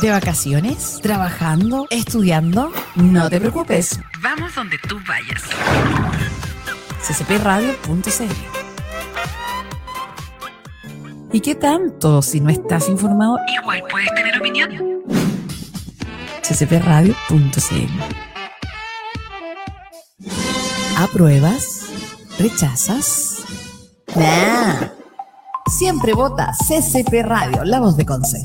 ¿De vacaciones? ¿Trabajando? ¿Estudiando? No te preocupes. Vamos donde tú vayas. ccpradio.cl ¿Y qué tanto si no estás informado? Igual puedes tener opinión. ccpradio.cl ¿Apruebas? ¿Rechazas? Nah. Siempre vota CCP Radio, la voz de Conce.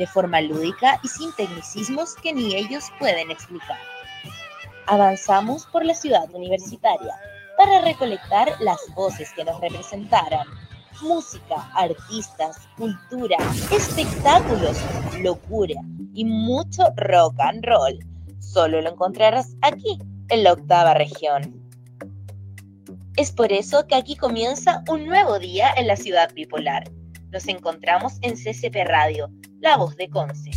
de forma lúdica y sin tecnicismos que ni ellos pueden explicar. Avanzamos por la ciudad universitaria para recolectar las voces que nos representaran. Música, artistas, cultura, espectáculos, locura y mucho rock and roll solo lo encontrarás aquí, en la octava región. Es por eso que aquí comienza un nuevo día en la ciudad bipolar. Nos encontramos en CCP Radio, la voz de Conce.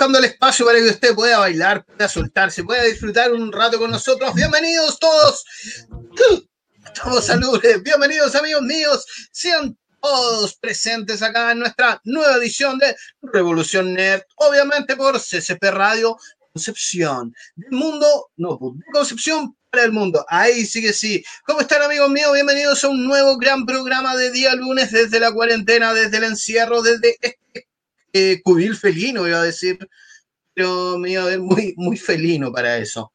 Dejando el espacio para que usted pueda bailar, pueda soltarse, pueda disfrutar un rato con nosotros. Bienvenidos todos. Estamos saludes. Bienvenidos amigos míos. Sean todos presentes acá en nuestra nueva edición de Revolución Nerd, obviamente por CCP Radio Concepción. Del mundo, no, de Concepción para el mundo. Ahí sí que sí. ¿Cómo están amigos míos? Bienvenidos a un nuevo gran programa de día lunes desde la cuarentena, desde el encierro, desde este eh, cubil felino, iba a decir, pero me iba a ver muy, muy felino para eso.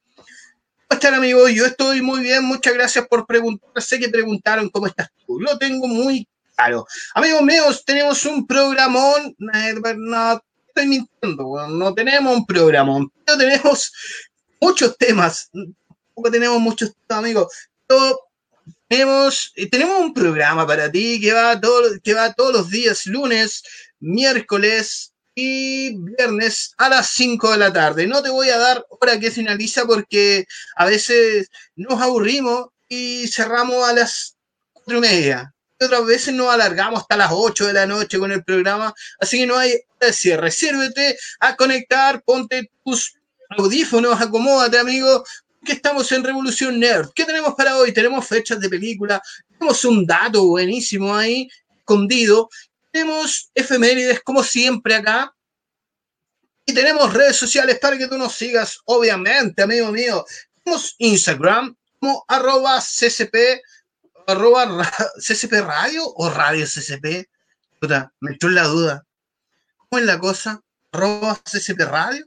¿Cómo están, amigos? Yo estoy muy bien, muchas gracias por preguntar. Sé que preguntaron cómo estás tú. Lo tengo muy claro. Amigos míos, tenemos un programón. No, estoy mintiendo, no tenemos un programón, pero tenemos muchos temas. Tampoco tenemos muchos temas, amigos. Pero tenemos, tenemos un programa para ti que va, todo, que va todos los días, lunes, miércoles y viernes a las 5 de la tarde. No te voy a dar hora que finaliza porque a veces nos aburrimos y cerramos a las 4 y media. Y otras veces nos alargamos hasta las 8 de la noche con el programa, así que no hay hora de cierre. Sírvete a conectar, ponte tus audífonos, acomódate, amigo, que estamos en Revolución Nerd. ¿Qué tenemos para hoy? Tenemos fechas de película, tenemos un dato buenísimo ahí, escondido, tenemos efemérides como siempre acá. Y tenemos redes sociales para que tú nos sigas, obviamente, amigo mío. Tenemos Instagram como arroba ccp, radio o radio ccp. Puta, me entró la duda. ¿Cómo es la cosa? Arroba ccp radio.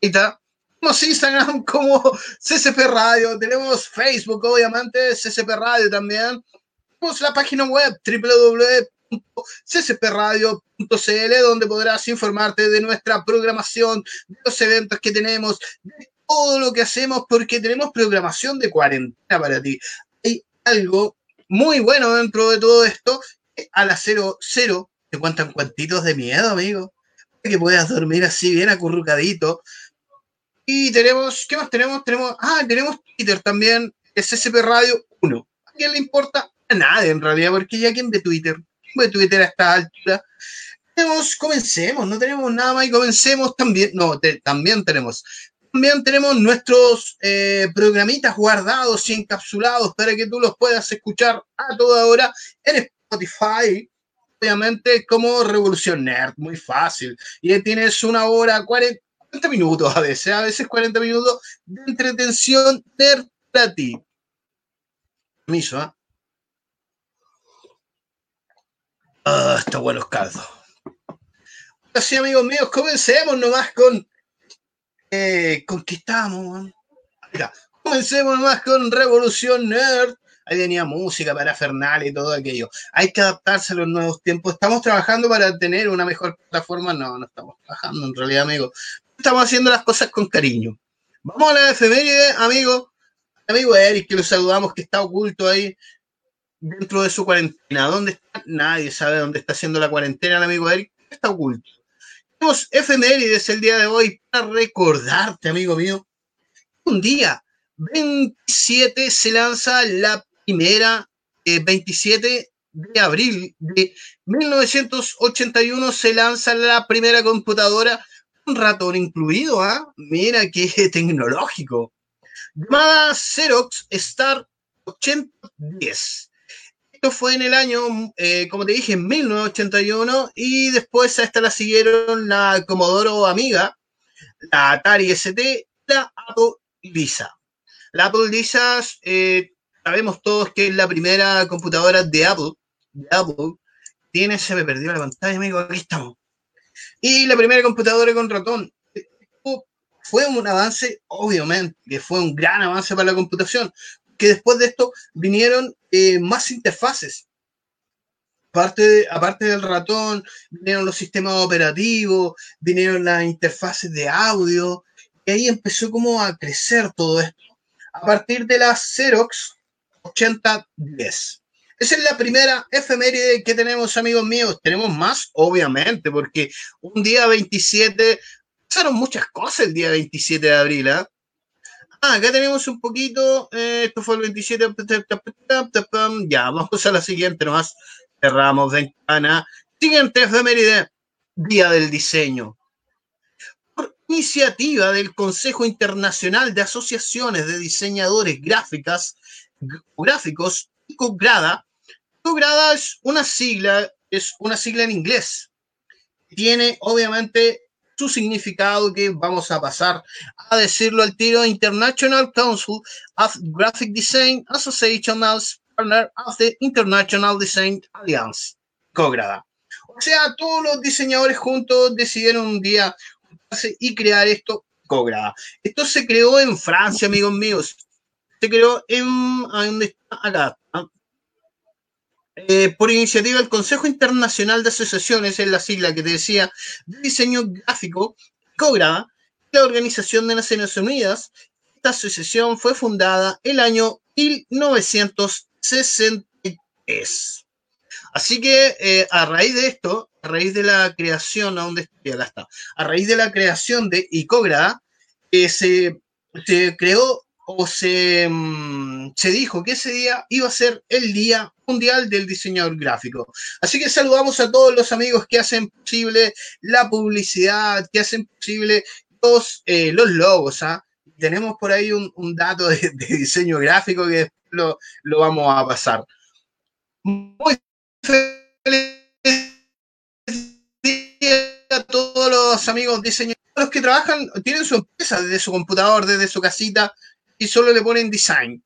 Tenemos Instagram como ccp radio. Tenemos Facebook, obviamente, ccp radio también. Tenemos la página web www ccpradio.cl, donde podrás informarte de nuestra programación, de los eventos que tenemos, de todo lo que hacemos, porque tenemos programación de cuarentena para ti. Hay algo muy bueno dentro de todo esto. A las 00 te cuentan cuantitos de miedo, amigo. Para que puedas dormir así bien acurrucadito. Y tenemos, ¿qué más tenemos? Tenemos, ah, tenemos Twitter también, es SCP Radio 1. ¿A quién le importa? A nadie en realidad, porque ya quien ve Twitter de Twitter a esta altura. Tenemos, comencemos, no tenemos nada más y comencemos también, no, también tenemos también tenemos nuestros eh, programitas guardados y encapsulados para que tú los puedas escuchar a toda hora en Spotify, obviamente como Revolución Nerd, muy fácil. Y ahí tienes una hora, 40, minutos a veces, a veces 40 minutos de entretención nerd para ti. Permiso, ¿ah? Ah, está buenos caldos. Así, amigos míos, comencemos nomás con. Eh, ¿Con qué estamos? Mira, comencemos nomás con Revolución Nerd. Ahí venía música para Fernal y todo aquello. Hay que adaptarse a los nuevos tiempos. Estamos trabajando para tener una mejor plataforma. No, no estamos trabajando en realidad, amigos. Estamos haciendo las cosas con cariño. Vamos a la efeméride, amigo. Amigo Eric, que lo saludamos, que está oculto ahí dentro de su cuarentena. ¿Dónde está? Nadie sabe dónde está haciendo la cuarentena el amigo Eric. Está oculto. Tenemos efemérides el día de hoy para recordarte, amigo mío. Un día, 27, se lanza la primera, eh, 27 de abril de 1981, se lanza la primera computadora, un ratón incluido, ¿ah? Mira qué tecnológico. Llamada Xerox Star 8010 esto fue en el año, eh, como te dije, en 1981, y después a esta la siguieron la Commodore Amiga, la Atari ST, la Apple Lisa. La Apple Lisa, eh, sabemos todos que es la primera computadora de Apple, de Apple. Tiene, se me perdió la pantalla, amigo, aquí estamos. Y la primera computadora con ratón. Fue un avance, obviamente, que fue un gran avance para la computación, que después de esto vinieron eh, más interfaces. Aparte, aparte del ratón, vinieron los sistemas operativos, vinieron las interfaces de audio, y ahí empezó como a crecer todo esto. A partir de la Xerox 8010. Esa es la primera efeméride que tenemos, amigos míos. Tenemos más, obviamente, porque un día 27, pasaron muchas cosas el día 27 de abril, ¿eh? Ah, acá tenemos un poquito. Eh, esto fue el 27. Ya, vamos a la siguiente nomás. Cerramos ventana. Siguiente efeméride. Día del diseño. Por iniciativa del Consejo Internacional de Asociaciones de Diseñadores Gráficas, Gráficos, COGRADA. COGRADA es una sigla, es una sigla en inglés. Tiene, obviamente, su significado que vamos a pasar a decirlo al tiro. International Council of Graphic Design Association as Partner of the International Design Alliance, COGRADA. O sea, todos los diseñadores juntos decidieron un día juntarse y crear esto, COGRADA. Esto se creó en Francia, amigos míos. Se creó en, ¿dónde está? Acá, eh, por iniciativa del Consejo Internacional de Asociaciones, es la sigla que te decía, de diseño gráfico, COGRA, la Organización de Naciones Unidas. Esta asociación fue fundada el año 1963. Así que eh, a raíz de esto, a raíz de la creación, ¿a dónde está? A raíz de la creación de ICOGRA, eh, se creó o se, mm, se dijo que ese día iba a ser el Día Mundial del Diseñador Gráfico. Así que saludamos a todos los amigos que hacen posible la publicidad, que hacen posible los, eh, los logos. ¿ah? Tenemos por ahí un, un dato de, diseño gráfico que lo, lo vamos a pasar. Muy feliz a todos los amigos diseñadores los que trabajan, tienen su empresa desde su computador, desde su casita, y solo le ponen design.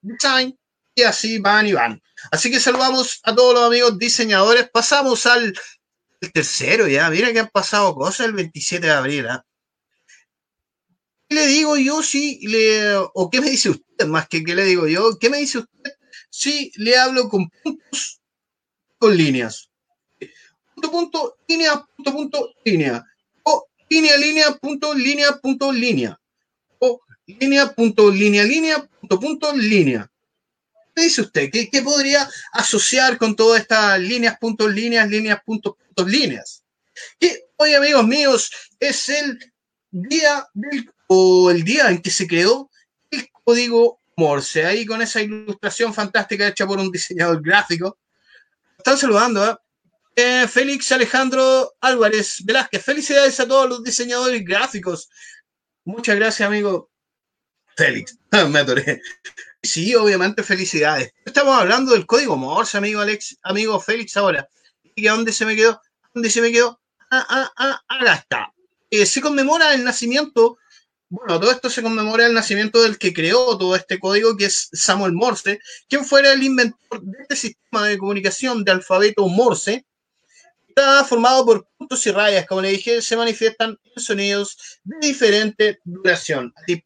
Design, y así van y van. Así que saludamos a todos los amigos diseñadores. Pasamos al tercero ya. Mira que han pasado cosas el 27 de abril. ¿eh? ¿Qué le digo yo si le. o qué me dice usted más que qué le digo yo? ¿Qué me dice usted si le hablo con puntos, con líneas? Punto, punto, línea, punto, punto, línea. O línea, línea, punto, línea, punto, línea. Línea, punto, línea, línea, punto, punto, línea. ¿Qué dice usted? ¿Qué, ¿Qué, podría asociar con todas estas líneas, puntos, líneas, líneas, puntos, puntos, líneas? Que hoy, amigos míos, es el día del, o el día en que se creó el código Morse. Ahí con esa ilustración fantástica hecha por un diseñador gráfico. Están saludando, ¿eh? Eh, Félix Alejandro Álvarez Velázquez. Felicidades a todos los diseñadores gráficos Muchas gracias, amigo Félix. Me atoré. Sí, obviamente, felicidades. Estamos hablando del código Morse, amigo Alex, amigo Félix, ahora. ¿Y a dónde se me quedó? ¿Dónde se me quedó? Ah, ah, ah, acá está. Eh, se conmemora el nacimiento, bueno, todo esto se conmemora el nacimiento del que creó todo este código, que es Samuel Morse, quien fuera el inventor de este sistema de comunicación de alfabeto Morse. Está formado por puntos y rayas, como le dije, se manifiestan en sonidos de diferente duración. Así,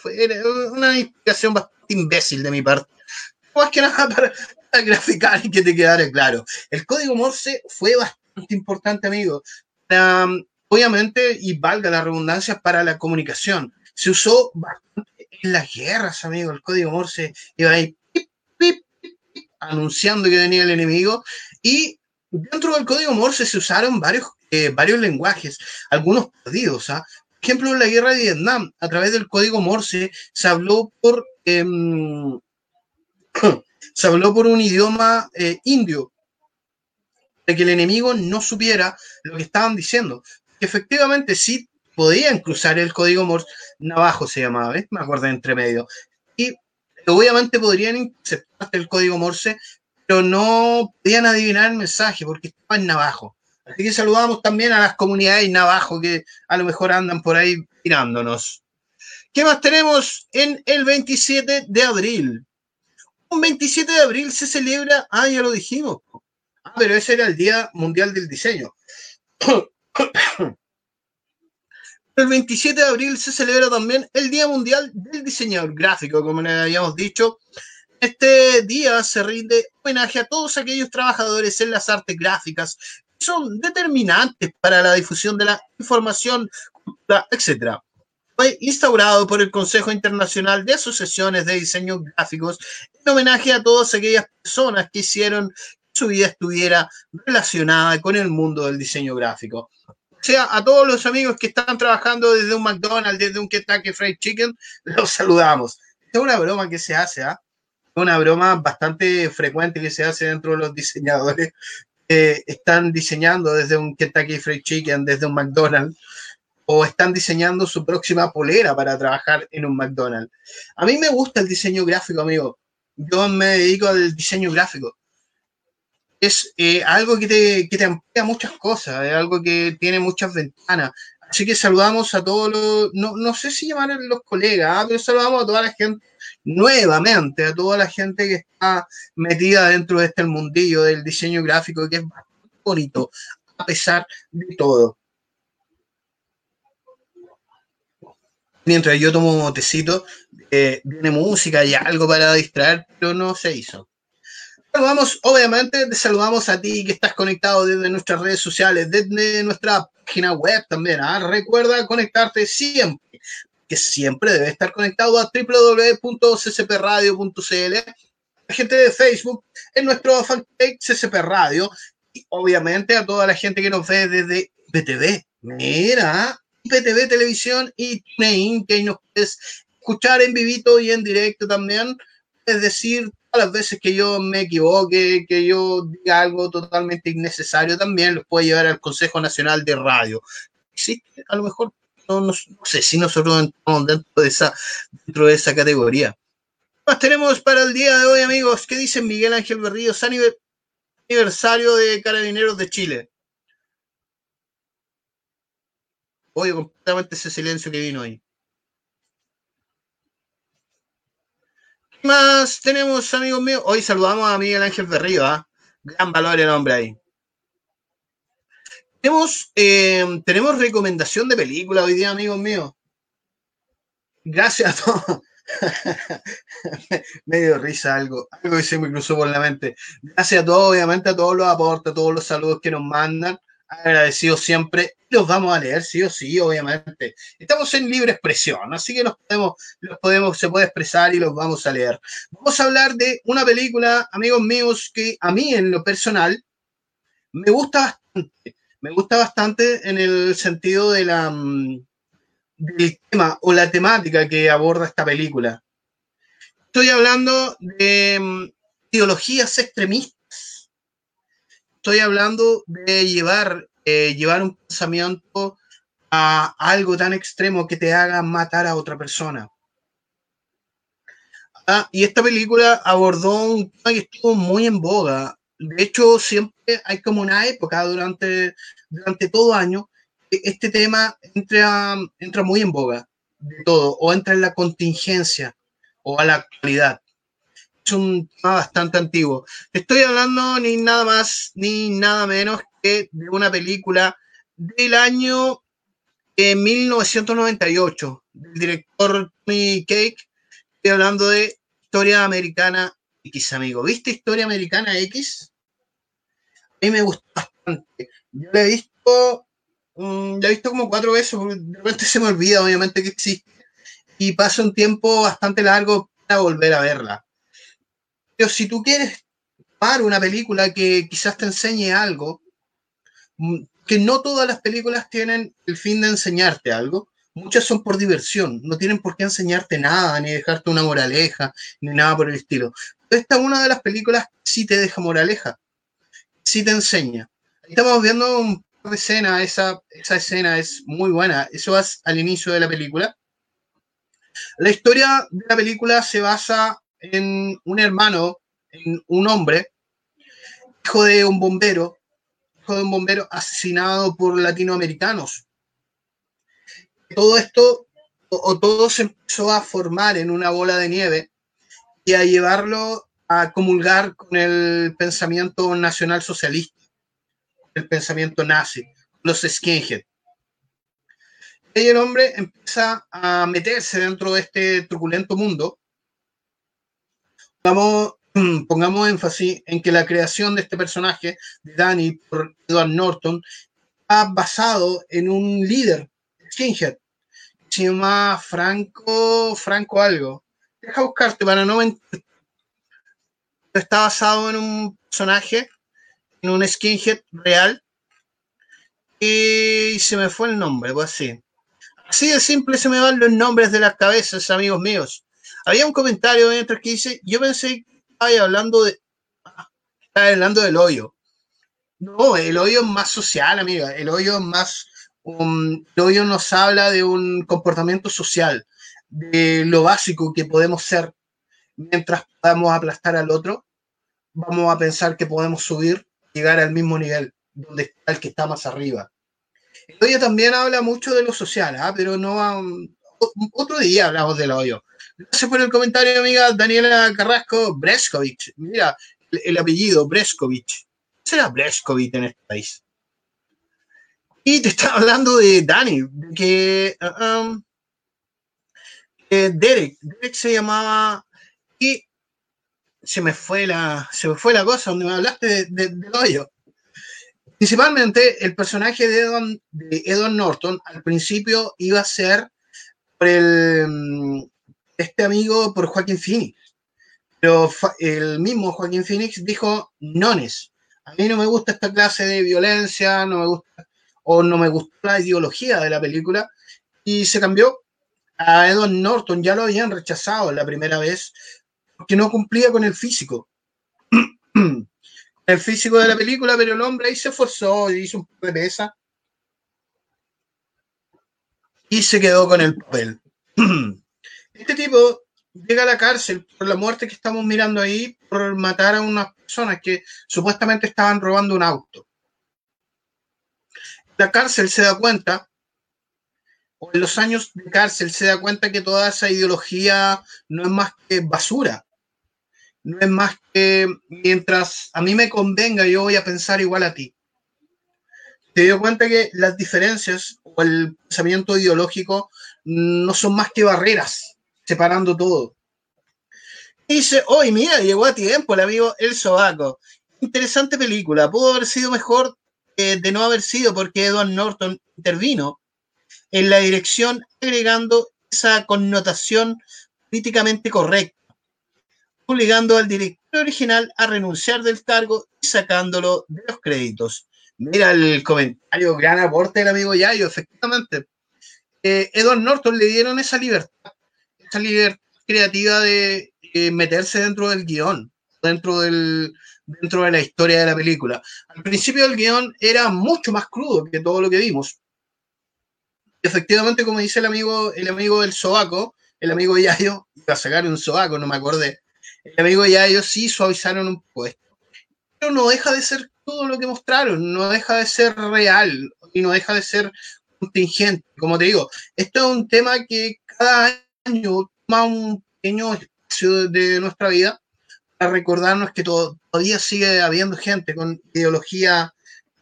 fue- Era una explicación bastante imbécil de mi parte. Más que nada para, para graficar y que te quedara claro. El código Morse fue bastante importante, amigo. Obviamente, y valga la redundancia, para la comunicación. Se usó bastante en las guerras, amigo. El código Morse iba ahí pip, pip, pip, anunciando que venía el enemigo. Y dentro del código Morse se usaron varios, eh, varios lenguajes, algunos perdidos. ¿ah? Ejemplo, en la guerra de Vietnam, a través del código Morse, se habló por, em, se habló por un idioma eh, indio, de que el enemigo no supiera lo que estaban diciendo. Efectivamente, sí podían cruzar el código Morse, Navajo se llamaba, ¿ves? Me acuerdo entre medio. Y obviamente podrían interceptar el código Morse, pero no podían adivinar el mensaje porque estaba en Navajo. Así que saludamos también a las comunidades Navajo que a lo mejor andan por ahí tirándonos. ¿Qué más tenemos en el 27 de abril? Un 27 de abril se celebra, ah, ya lo dijimos. Ah, pero ese era el Día Mundial del Diseño. El 27 de abril se celebra también el Día Mundial del Diseñador Gráfico, como le habíamos dicho. Este día se rinde homenaje a todos aquellos trabajadores en las artes gráficas son determinantes para la difusión de la información, etc. Fue instaurado por el Consejo Internacional de Asociaciones de Diseño Gráficos en homenaje a todas aquellas personas que hicieron que su vida estuviera relacionada con el mundo del diseño gráfico. O sea, a todos los amigos que están trabajando desde un McDonald's, desde un Kentucky Fried Chicken, los saludamos. Es una broma que se hace, ¿ah? Una broma bastante frecuente que se hace dentro de los diseñadores están diseñando desde un Kentucky Fried Chicken, desde un McDonald's, o están diseñando su próxima polera para trabajar en un McDonald's. A mí me gusta el diseño gráfico, amigo. Yo me dedico al diseño gráfico es eh, algo que te, que te amplía muchas cosas, es algo que tiene muchas ventanas. Así que saludamos a todos los, no, no sé si llamar a los colegas, ¿ah? pero saludamos a toda la gente nuevamente, a toda la gente que está metida dentro de este mundillo del diseño gráfico, que es bonito, a pesar de todo. Mientras yo tomo un tecito, eh, viene música y algo para distraer, pero no se hizo. Saludamos, obviamente, te saludamos a ti que estás conectado desde nuestras redes sociales, desde nuestra página web también. ¿ah? Recuerda conectarte siempre, que siempre debe estar conectado a www.ccpradio.cl. La gente de Facebook, en nuestro fanpage CCP Radio, y obviamente a toda la gente que nos ve desde IPTV. Mira, IPTV Televisión y TuneIn, que nos puedes escuchar en vivito y en directo también. Es decir, las veces que yo me equivoque, que yo diga algo totalmente innecesario, también los puede llevar al Consejo Nacional de Radio. Existe, a lo mejor, no, sé si nosotros entramos dentro de esa, dentro de esa categoría. ¿Qué más tenemos para el día de hoy, amigos? ¿Qué dice Miguel Ángel Berríos? Aniversario de Carabineros de Chile. Oye, completamente ese silencio que vino ahí. ¿Qué más tenemos, amigos míos? Hoy saludamos a Miguel Ángel Berrío, ¿ah? Gran valor el hombre ahí. Tenemos, eh, tenemos recomendación de película hoy día, amigos míos. Gracias a todos. me dio risa algo, algo que se me cruzó por la mente. Gracias a todos, obviamente, a todos los aportes, a todos los saludos que nos mandan. Agradecidos siempre. Los vamos a leer, sí o sí, obviamente. Estamos en libre expresión, así que nos podemos, los podemos, se puede expresar y los vamos a leer. Vamos a hablar de una película, amigos míos, que a mí en lo personal me gusta bastante. Me gusta bastante en el sentido de la, del tema o la temática que aborda esta película. Estoy hablando de ideologías extremistas. Estoy hablando de llevar, eh, llevar un pensamiento a algo tan extremo que te haga matar a otra persona. Ah, y esta película abordó un tema que estuvo muy en boga. De hecho, siempre hay como una época durante, durante todo año que este tema entra, entra muy en boga de todo, o entra en la contingencia o a la actualidad. Es un tema bastante antiguo. Estoy hablando ni nada más ni nada menos que de una película del año eh, 1998, del director Tony Cake. Estoy hablando de Historia Americana X, amigo. ¿Viste Historia Americana X? A mí me gustó bastante. Yo la he visto, mm, la he visto como cuatro veces, de repente se me olvida, obviamente, que existe. Y pasa un tiempo bastante largo para volver a verla. Pero si tú quieres tomar una película que quizás te enseñe algo, mm, que no todas las películas tienen el fin de enseñarte algo, muchas son por diversión, no tienen por qué enseñarte nada, ni dejarte una moraleja, ni nada por el estilo. Esta es una de las películas que sí te deja moraleja, sí te enseña. Estamos viendo un par de escenas, esa, esa escena es muy buena, eso es al inicio de la película. La historia de la película se basa en un hermano, en un hombre, hijo de un bombero, hijo de un bombero asesinado por latinoamericanos. Todo esto, o, todo se empezó a formar en una bola de nieve y a llevarlo a comulgar con el pensamiento nacional socialista, el pensamiento nazi, los skinhead. Y el hombre empieza a meterse dentro de este truculento mundo. Vamos, pongamos énfasis en que la creación de este personaje, de Danny, por Edward Norton, está basado en un líder skinhead, se llama Franco, Franco algo. Deja buscarte para no mentir. Está basado en un personaje, en un skinhead real, y se me fue el nombre, pues así. Así de simple se me van los nombres de las cabezas, amigos míos. Había un comentario mientras que dice, yo pensé que estaba hablando de, estaba hablando del hoyo. No, el hoyo es más social, amiga. El hoyo es más, el hoyo nos habla de un comportamiento social, de lo básico que podemos ser mientras podamos aplastar al otro. Vamos a pensar que podemos subir, llegar al mismo nivel donde está el que está más arriba. El hoyo también habla mucho de lo social, ¿ah? pero no otro día hablamos del hoyo. Gracias por el comentario, amiga Daniela Carrasco Breskovich. Mira, el, el apellido Breskovich. ¿Qué será Breskovich en este país? Y te está hablando de Dani, que uh, um, eh, Derek, Derek se llamaba y se me fue la, se me fue la cosa donde me hablaste de, de. Principalmente el personaje de Edward, de Edward Norton al principio iba a ser por el, este amigo por Joaquín Phoenix. Pero el mismo Joaquín Phoenix dijo, nones, a mí no me gusta esta clase de violencia, no me gusta, o no me gustó la ideología de la película, y se cambió a Edward Norton, ya lo habían rechazado la primera vez, porque no cumplía con el físico. el físico de la película, pero el hombre ahí se esforzó y hizo un poco de pesa y se quedó con el papel. Este tipo llega a la cárcel por la muerte que estamos mirando ahí, por matar a unas personas que supuestamente estaban robando un auto. La cárcel se da cuenta, o en los años de cárcel se da cuenta que toda esa ideología no es más que basura. No es más que mientras a mí me convenga, yo voy a pensar igual a ti. Se dio cuenta que las diferencias o el pensamiento ideológico no son más que barreras separando todo. Y dice, hoy mira, llegó a tiempo el amigo El Sobaco. Interesante película. Pudo haber sido mejor eh, de no haber sido porque Edward Norton intervino en la dirección agregando esa connotación políticamente correcta, obligando al director original a renunciar del cargo y sacándolo de los créditos. Mira el comentario, gran aporte del amigo Yayo, efectivamente. Eh, Edward Norton le dieron esa libertad, esa libertad creativa de eh, meterse dentro del guion, dentro, del, dentro de la historia de la película. Al principio el guion era mucho más crudo que todo lo que vimos. efectivamente, como dice el amigo, el amigo del sobaco, el amigo Yayo, iba a sacar un sobaco, no me acordé. El amigo Yayo sí suavizaron un poco esto. Pero no deja de ser todo lo que mostraron, no deja de ser real y no deja de ser contingente. Como te digo, esto es un tema que cada año toma un pequeño espacio de nuestra vida para recordarnos que to- todavía sigue habiendo gente con ideología,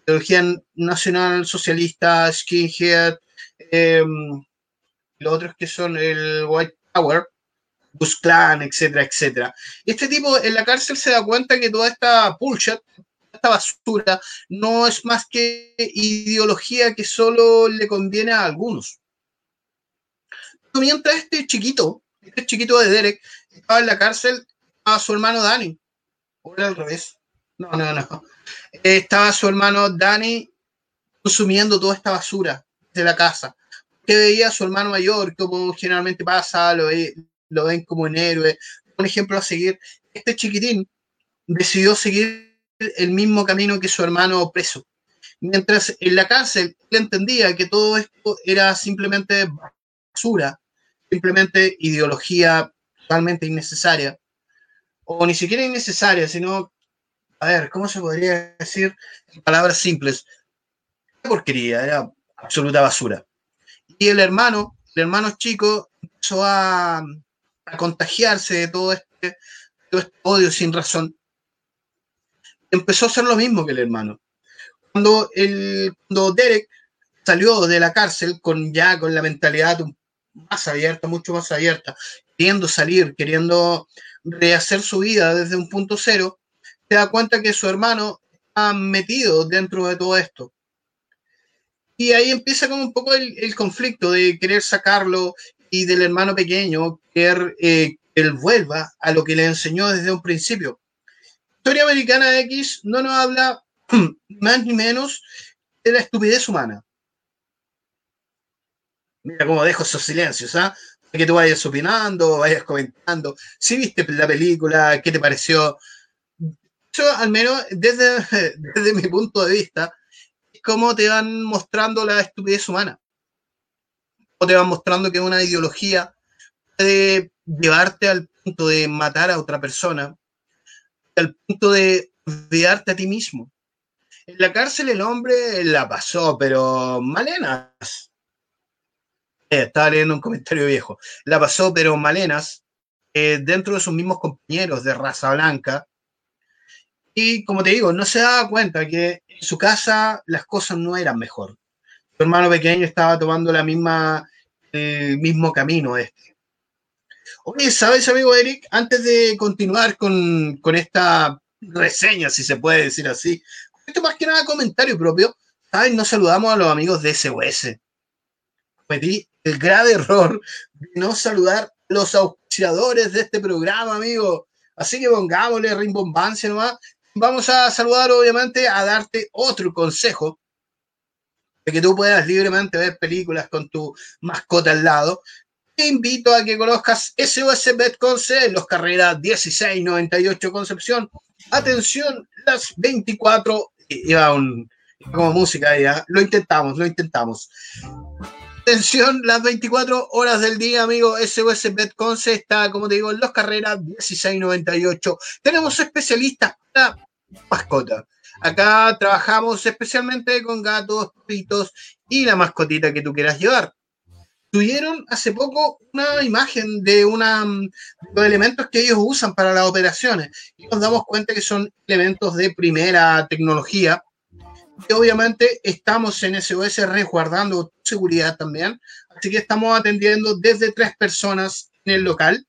ideología nacional socialista, skinhead, eh, los otros que son el White Power, Bus Clan, etcétera, etcétera. Este tipo en la cárcel se da cuenta que toda esta bullshit, esta basura, no es más que ideología que solo le conviene a algunos. Mientras este chiquito, este chiquito de Derek, estaba en la cárcel, estaba su hermano Danny. O era al revés. No, no, no. Estaba su hermano Danny consumiendo toda esta basura de la casa. Que veía su hermano mayor, como generalmente pasa, lo, ve- lo ven como un héroe. Un ejemplo a seguir. Este chiquitín decidió seguir el mismo camino que su hermano preso. Mientras en la cárcel él entendía que todo esto era simplemente basura, simplemente ideología totalmente innecesaria, o ni siquiera innecesaria, sino, a ver, ¿cómo se podría decir en palabras simples? Porquería, era absoluta basura. Y el hermano, el hermano chico, empezó a, contagiarse de todo este, todo este odio sin razón. Empezó a hacer lo mismo que el hermano. Cuando, el, cuando Derek salió de la cárcel con ya con la mentalidad un- más abierta, mucho más abierta, queriendo salir, queriendo rehacer su vida desde un punto cero, se da cuenta que su hermano está metido dentro de todo esto. Y ahí empieza como un poco el, conflicto de querer sacarlo y del hermano pequeño querer eh, que él vuelva a lo que le enseñó desde un principio. Historia Americana X no nos habla más ni menos de la estupidez humana. Mira cómo dejo esos silencios, ¿ah? Que tú vayas opinando, vayas comentando. Si viste la película, ¿qué te pareció? Yo, al menos, desde, desde mi punto de vista, es como te van mostrando la estupidez humana. O te van mostrando que una ideología puede llevarte al punto de matar a otra persona, al punto de olvidarte a ti mismo. En la cárcel el hombre la pasó, pero malenas. Eh, estaba leyendo un comentario viejo. La pasó, pero malenas, eh, dentro de sus mismos compañeros de raza blanca. Y como te digo, no se daba cuenta que en su casa las cosas no eran mejor. Su hermano pequeño estaba tomando la misma, el mismo camino este. Oye, ¿sabes, amigo Eric? Antes de continuar con, con esta reseña, si se puede decir así, esto más que nada comentario propio, ¿sabes? No saludamos a los amigos de SOS. Cometí el grave error de no saludar a los auspiciadores de este programa, amigo. Así que pongámosle rimbombancia nomás. Vamos a saludar, obviamente, a darte otro consejo de que tú puedas libremente ver películas con tu mascota al lado. Te invito a que conozcas SOS Betconce, los carreras 1698 Concepción. Atención, las 24. Iba un, como música ya. Lo intentamos, lo intentamos. Atención, las 24 horas del día, amigo. SOS Betconce está, como te digo, en los carreras 1698. Tenemos especialistas para mascota. Acá trabajamos especialmente con gatos, perritos y la mascotita que tú quieras llevar. Tuvieron hace poco una imagen de una, los elementos que ellos usan para las operaciones y nos damos cuenta que son elementos de primera tecnología y obviamente estamos en SOS resguardando seguridad también, así que estamos atendiendo desde tres personas en el local.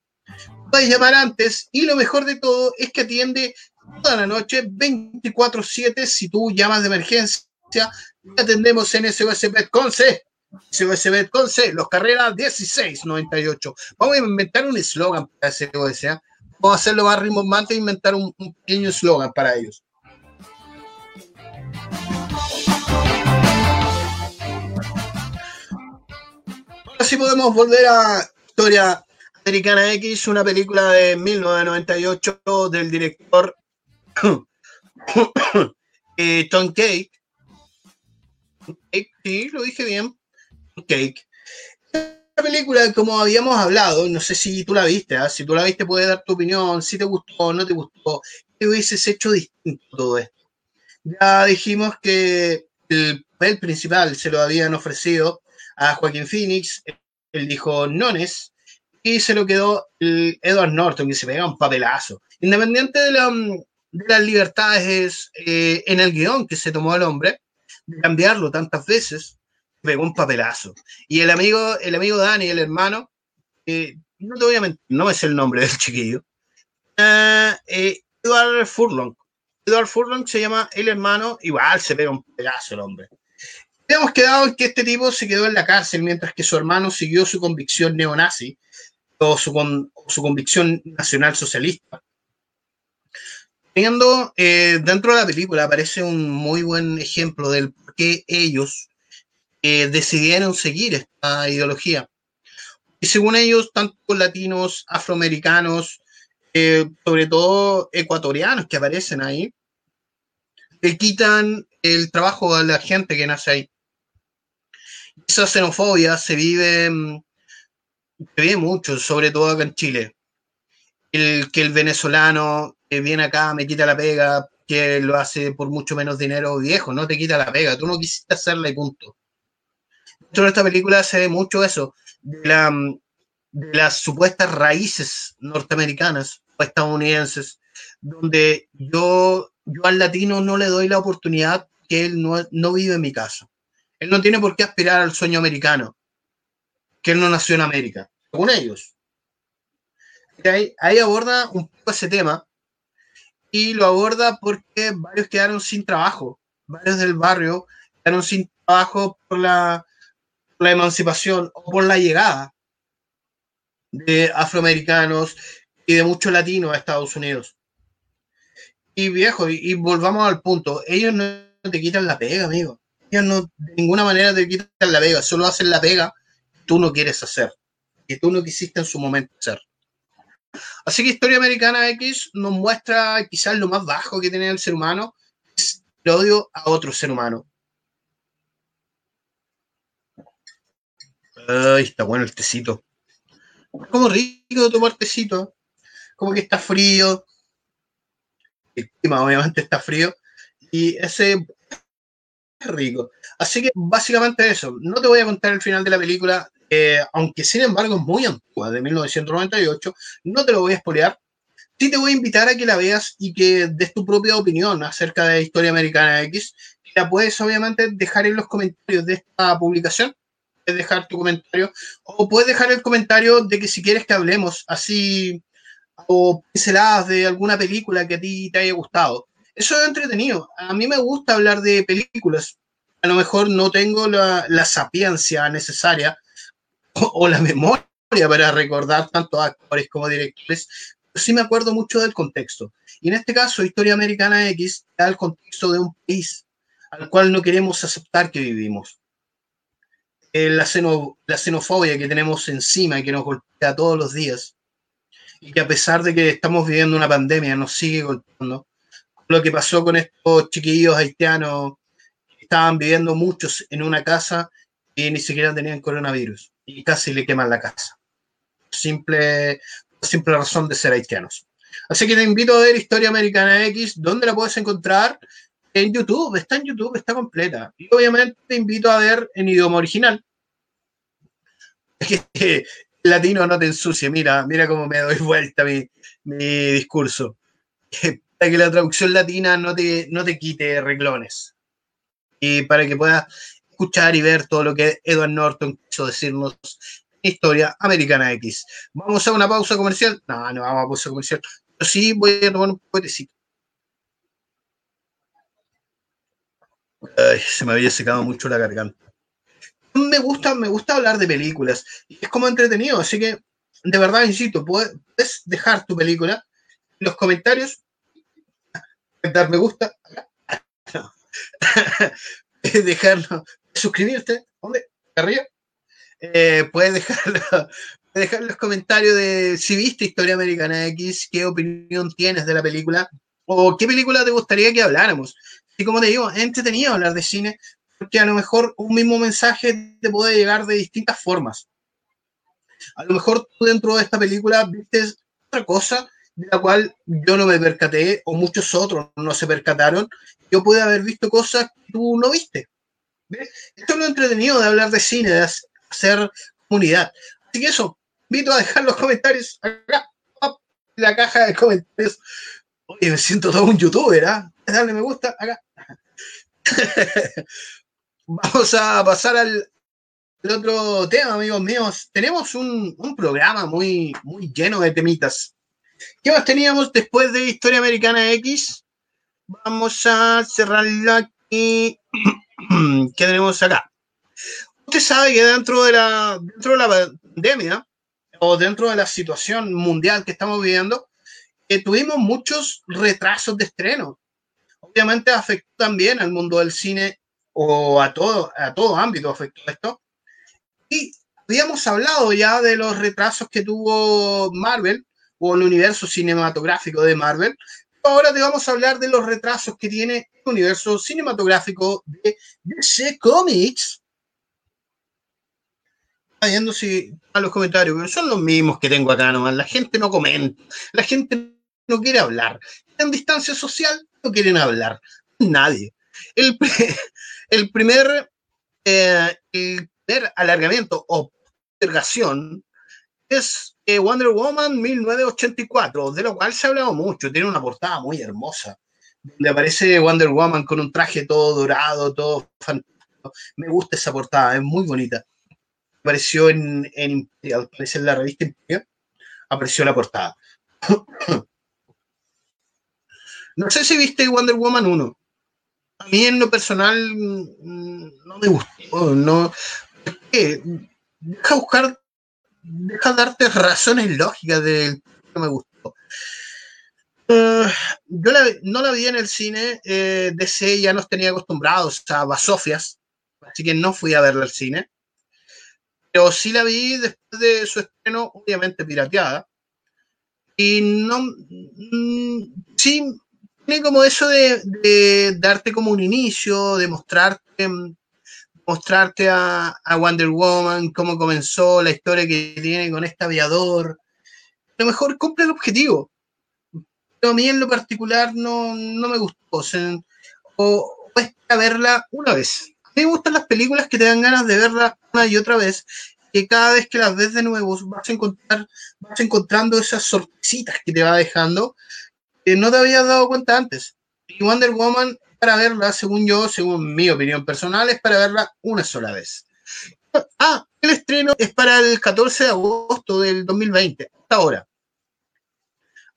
Puedes llamar antes y lo mejor de todo es que atiende toda la noche 24/7 si tú llamas de emergencia. te Atendemos en SOS Betconce. SOS Betconce, los carreras 1698. Vamos a inventar un eslogan para SOS. ¿eh? Vamos a hacerlo más rimbombante e inventar un, un pequeño eslogan para ellos. Sí podemos volver a Historia Americana X, una película de 1998 del director eh, Tom Cake. Sí, lo dije bien. Cake. Esta película, como habíamos hablado, no sé si tú la viste, ¿ah? si tú la viste puedes dar tu opinión, si te gustó no te gustó, qué hubieses hecho distinto todo esto. Ya dijimos que el papel principal se lo habían ofrecido a Joaquín Phoenix, él dijo nones, y se lo quedó el Edward Norton, que se pega un papelazo. Independiente de, de las libertades eh, en el guion que se tomó el hombre, de cambiarlo tantas veces, pegó un papelazo. Y el amigo, el amigo Dani, el hermano, eh, no te no es el nombre del chiquillo, eh, eh, Edward Furlong. Edward Furlong se llama el hermano, igual se pega un pedazo el hombre. Habíamos quedado en que este tipo se quedó en la cárcel mientras que su hermano siguió su convicción neonazi o su, con, su convicción nacional socialista. Teniendo eh, dentro de la película aparece un muy buen ejemplo del por qué ellos eh, decidieron seguir esta ideología. Y según ellos, tanto latinos, afroamericanos, eh, sobre todo ecuatorianos que aparecen ahí, le quitan el trabajo a la gente que nace ahí. Esa xenofobia se vive, mm, se vive mucho, sobre todo acá en Chile. El que el venezolano que viene acá me quita la pega, que lo hace por mucho menos dinero viejo, no te quita la pega, tú no quisiste hacerle punto. Dentro de esta película se ve mucho eso, de, mm, de las supuestas raíces norteamericanas o estadounidenses, donde yo, yo al latino no le doy la oportunidad que él no, no vive en mi casa. Él no tiene por qué aspirar al sueño americano, que él no nació en América, según ellos. Ahí, aborda un poco ese tema y lo aborda porque varios quedaron sin trabajo, varios del barrio quedaron sin trabajo por la, por la emancipación o por la llegada de afroamericanos y de muchos latinos a Estados Unidos. Y viejo, y, y volvamos al punto, ellos no te quitan la pega, amigo. No de ninguna manera te quitan la pega, solo hacen la pega que tú no quieres hacer, que tú no quisiste en su momento hacer. Así que Historia Americana X nos muestra quizás lo más bajo que tiene el ser humano, es el odio a otro ser humano. Ay, está bueno el tecito. Como rico tomar tecito. Como que está frío. El clima obviamente está frío. Y ese rico. Así que básicamente eso. No te voy a contar el final de la película. eh, aunque sin embargo es muy antigua, de 1998. No te lo voy a spoilear. Sí te voy a invitar a que la veas y que des tu propia opinión acerca de Historia Americana X. La puedes obviamente dejar en los comentarios de esta publicación puedes dejar tu comentario o puedes dejar el comentario de que si quieres que hablemos así o pinceladas de alguna película que a ti te haya gustado. Eso es entretenido. A mí me gusta hablar de películas. A lo mejor no tengo la, sapiencia necesaria o, la memoria para recordar tanto actores como directores, pero sí me acuerdo mucho del contexto. Y en este caso, Historia Americana X da el contexto de un país al cual no queremos aceptar que vivimos eh, la, la xenofobia que tenemos encima y que nos golpea todos los días, y que a pesar de que estamos viviendo una pandemia, nos sigue golpeando. Lo que pasó con estos chiquillos haitianos, que estaban viviendo muchos en una casa y ni siquiera tenían coronavirus, y casi le queman la casa. Simple, simple razón de ser haitianos. Así que te invito a ver Historia Americana X, ¿dónde la puedes encontrar? en YouTube, está en YouTube, está completa. Y obviamente te invito a ver en idioma original. el latino no te ensucie, mira, mira cómo me doy vuelta mi discurso. Para que la traducción latina no te, no te quite reglones. Y para que puedas escuchar y ver todo lo que Edward Norton quiso decirnos en Historia Americana X. ¿Vamos a una pausa comercial? No, no vamos a pausa comercial. Pero sí voy a tomar un puetecito. Ay, se me había secado mucho la garganta. Me gusta, me gusta hablar de películas. Es como entretenido, así que de verdad, insisto, puedes dejar tu película en los comentarios, dar me gusta, puedes dejarlo, suscribirte, ¿dónde? Arriba. Eh, puedes dejarlo, dejar los comentarios de si viste Historia Americana X, qué opinión tienes de la película, o qué película te gustaría que habláramos. Y como te digo, es entretenido hablar de cine, porque a lo mejor un mismo mensaje te puede llegar de distintas formas. A lo mejor tú dentro de esta película viste otra cosa de la cual yo no me percaté o muchos otros no se percataron. Yo pude haber visto cosas que tú no viste. Esto es lo entretenido de hablar de cine, de hacer comunidad. Así que eso, invito a dejar los comentarios acá, en la caja de comentarios. Oye, me siento todo un youtuber, ¿ah? Dale me gusta acá. Vamos a pasar al, al, otro tema, amigos míos. Tenemos un, un, programa muy, muy lleno de temitas. ¿Qué más teníamos después de Historia Americana X? Vamos a cerrarla aquí. ¿Qué tenemos acá? Usted sabe que dentro de la, dentro de la pandemia o dentro de la situación mundial que estamos viviendo, eh, tuvimos muchos retrasos de estreno. Obviamente afectó también al mundo del cine o a todo, a todo ámbito afectó esto. Y habíamos hablado ya de los retrasos que tuvo Marvel o el universo cinematográfico de Marvel. Ahora te vamos a hablar de los retrasos que tiene el universo cinematográfico de DC Comics. Viendo si a los comentarios, pero son los mismos que tengo acá nomás. La gente no comenta, la gente no quiere hablar. En distancia social no quieren hablar. Nadie. El, el primer, eh, el alargamiento o postergación es eh, Wonder Woman 1984, de lo cual se ha hablado mucho. Tiene una portada muy hermosa, donde aparece Wonder Woman con un traje todo dorado, todo fantástico. Me gusta esa portada, es muy bonita. Apareció en, en la revista Imperial, apareció la portada. no sé si viste Wonder Woman 1. A mí en lo personal mm, no me gustó, no. ¿Qué? Deja buscar deja darte razones lógicas de que me gustó. Uh, yo no la vi en el cine, eh, DC ya nos tenía acostumbrados a basofias, así que no fui a verla al cine. Pero sí la vi después de su estreno, obviamente pirateada. Y no. Mm, sí, tiene como eso de, darte como un inicio, de mostrarte mostrarte a, a, Wonder Woman, cómo comenzó, la historia que tiene con este aviador. A lo mejor cumple el objetivo. Pero a mí en lo particular no, no me gustó. O, sea, o, verla una vez. A mí me gustan las películas que te dan ganas de verla una y otra vez. Que cada vez que las ves de nuevo vas a encontrar, vas encontrando esas sorpresitas que te va dejando que no te habías dado cuenta antes. Y Wonder Woman para verla, según yo, según mi opinión personal, es para verla una sola vez. Ah, el estreno es para el 14 de agosto del 2020, hasta ahora.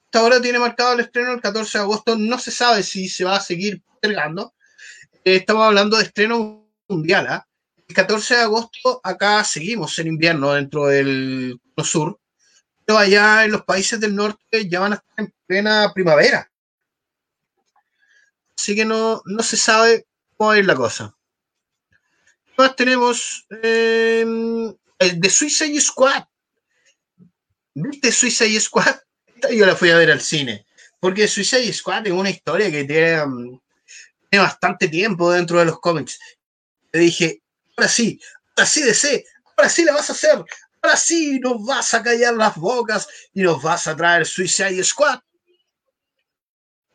Hasta ahora tiene marcado el estreno el 14 de agosto, no se sabe si se va a seguir postergando. Eh, estamos hablando de estreno mundial. ¿eh? El 14 de agosto acá seguimos en invierno dentro del sur, pero allá en los países del norte ya van a estar en plena primavera así que no, no se sabe cómo va a ir la cosa. ¿Qué más tenemos? Eh, el de Suicide Squad. ¿Viste Suicide Squad? Yo la fui a ver al cine. Porque Suicide Squad es una historia que tiene, tiene bastante tiempo dentro de los cómics. Le dije, ahora sí, ahora sí DC, ahora sí la vas a hacer, ahora sí nos vas a callar las bocas y nos vas a traer Suicide Squad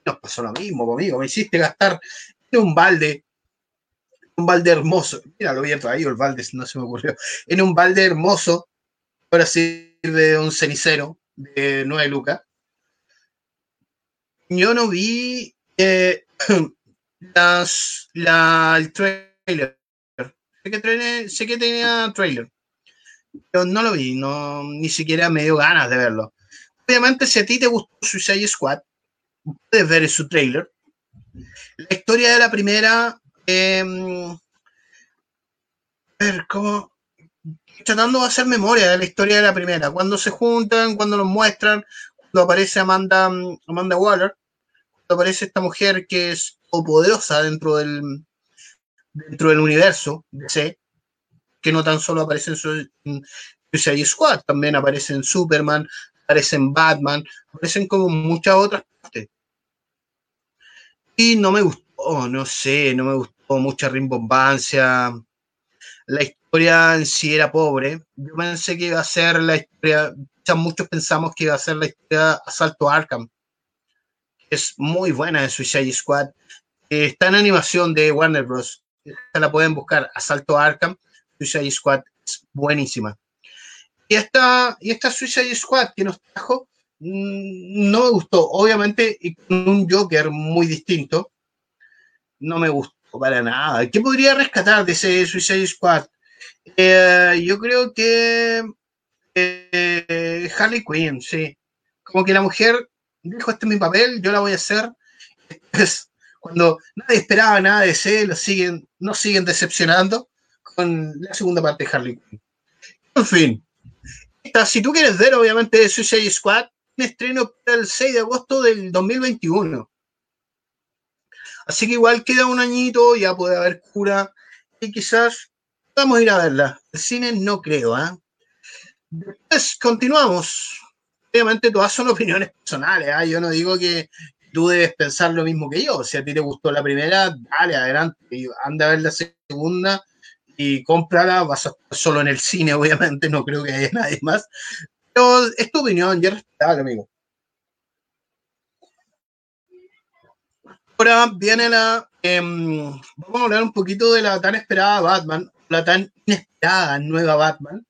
nos pasó lo mismo conmigo, me hiciste gastar en un balde, un balde hermoso, mira, lo vi ahí, el balde no se me ocurrió, en un balde hermoso, ahora sirve un cenicero de 9 lucas. Yo no vi eh, las, la, el trailer. Sé que, trené, sé que tenía trailer, pero no lo vi, no, ni siquiera me dio ganas de verlo. Obviamente, si a ti te gustó Suicide Squad, puedes ver su trailer. La historia de la primera, eh, a ver, ¿cómo? Tratando de hacer memoria de la historia de la primera, cuando se juntan, cuando nos muestran, cuando aparece Amanda, Amanda Waller, cuando aparece esta mujer que es poderosa dentro del, dentro del universo DC, que no tan solo aparece en su Suicide Squad, también aparece en Superman, aparece en Batman, aparecen como muchas otras partes. Y no me gustó, no sé, no me gustó mucha rimbombancia. La historia en sí era pobre. Yo pensé que iba a ser la historia, muchos pensamos que iba a ser la historia Asalto Arkham. Es muy buena de Suicide Squad. Eh, Está en animación de Warner Bros. Esta la pueden buscar. Asalto Arkham. Suicide Squad es buenísima. Y esta, y esta Suicide Squad que nos trajo no me gustó. Obviamente, y con un Joker muy distinto. No me gustó para nada. ¿Qué podría rescatar de ese Suicide Squad? Eh, yo creo que eh, Harley Quinn, sí. Como que la mujer dijo, este es mi papel, yo la voy a hacer. Es cuando nadie esperaba nada de ese, lo siguen, nos siguen decepcionando con la segunda parte de Harley Quinn. En fin, si tú quieres ver, obviamente, Suicide Squad, estreno para el 6 de agosto del 2021. Así que igual queda un añito, ya puede haber cura, y quizás vamos a ir a verla. El cine no creo, ¿ah? Después continuamos. Obviamente todas son opiniones personales, ¿ah? Yo no digo que tú debes pensar lo mismo que yo. Si a ti te gustó la primera, dale, adelante, y anda a ver la segunda y cómprala, vas a estar solo en el cine, obviamente, no creo que haya nadie más. Pero es tu opinión, es respetable, amigo. Ahora viene la. em, vamos a hablar un poquito de la tan esperada Batman, la tan inesperada nueva Batman,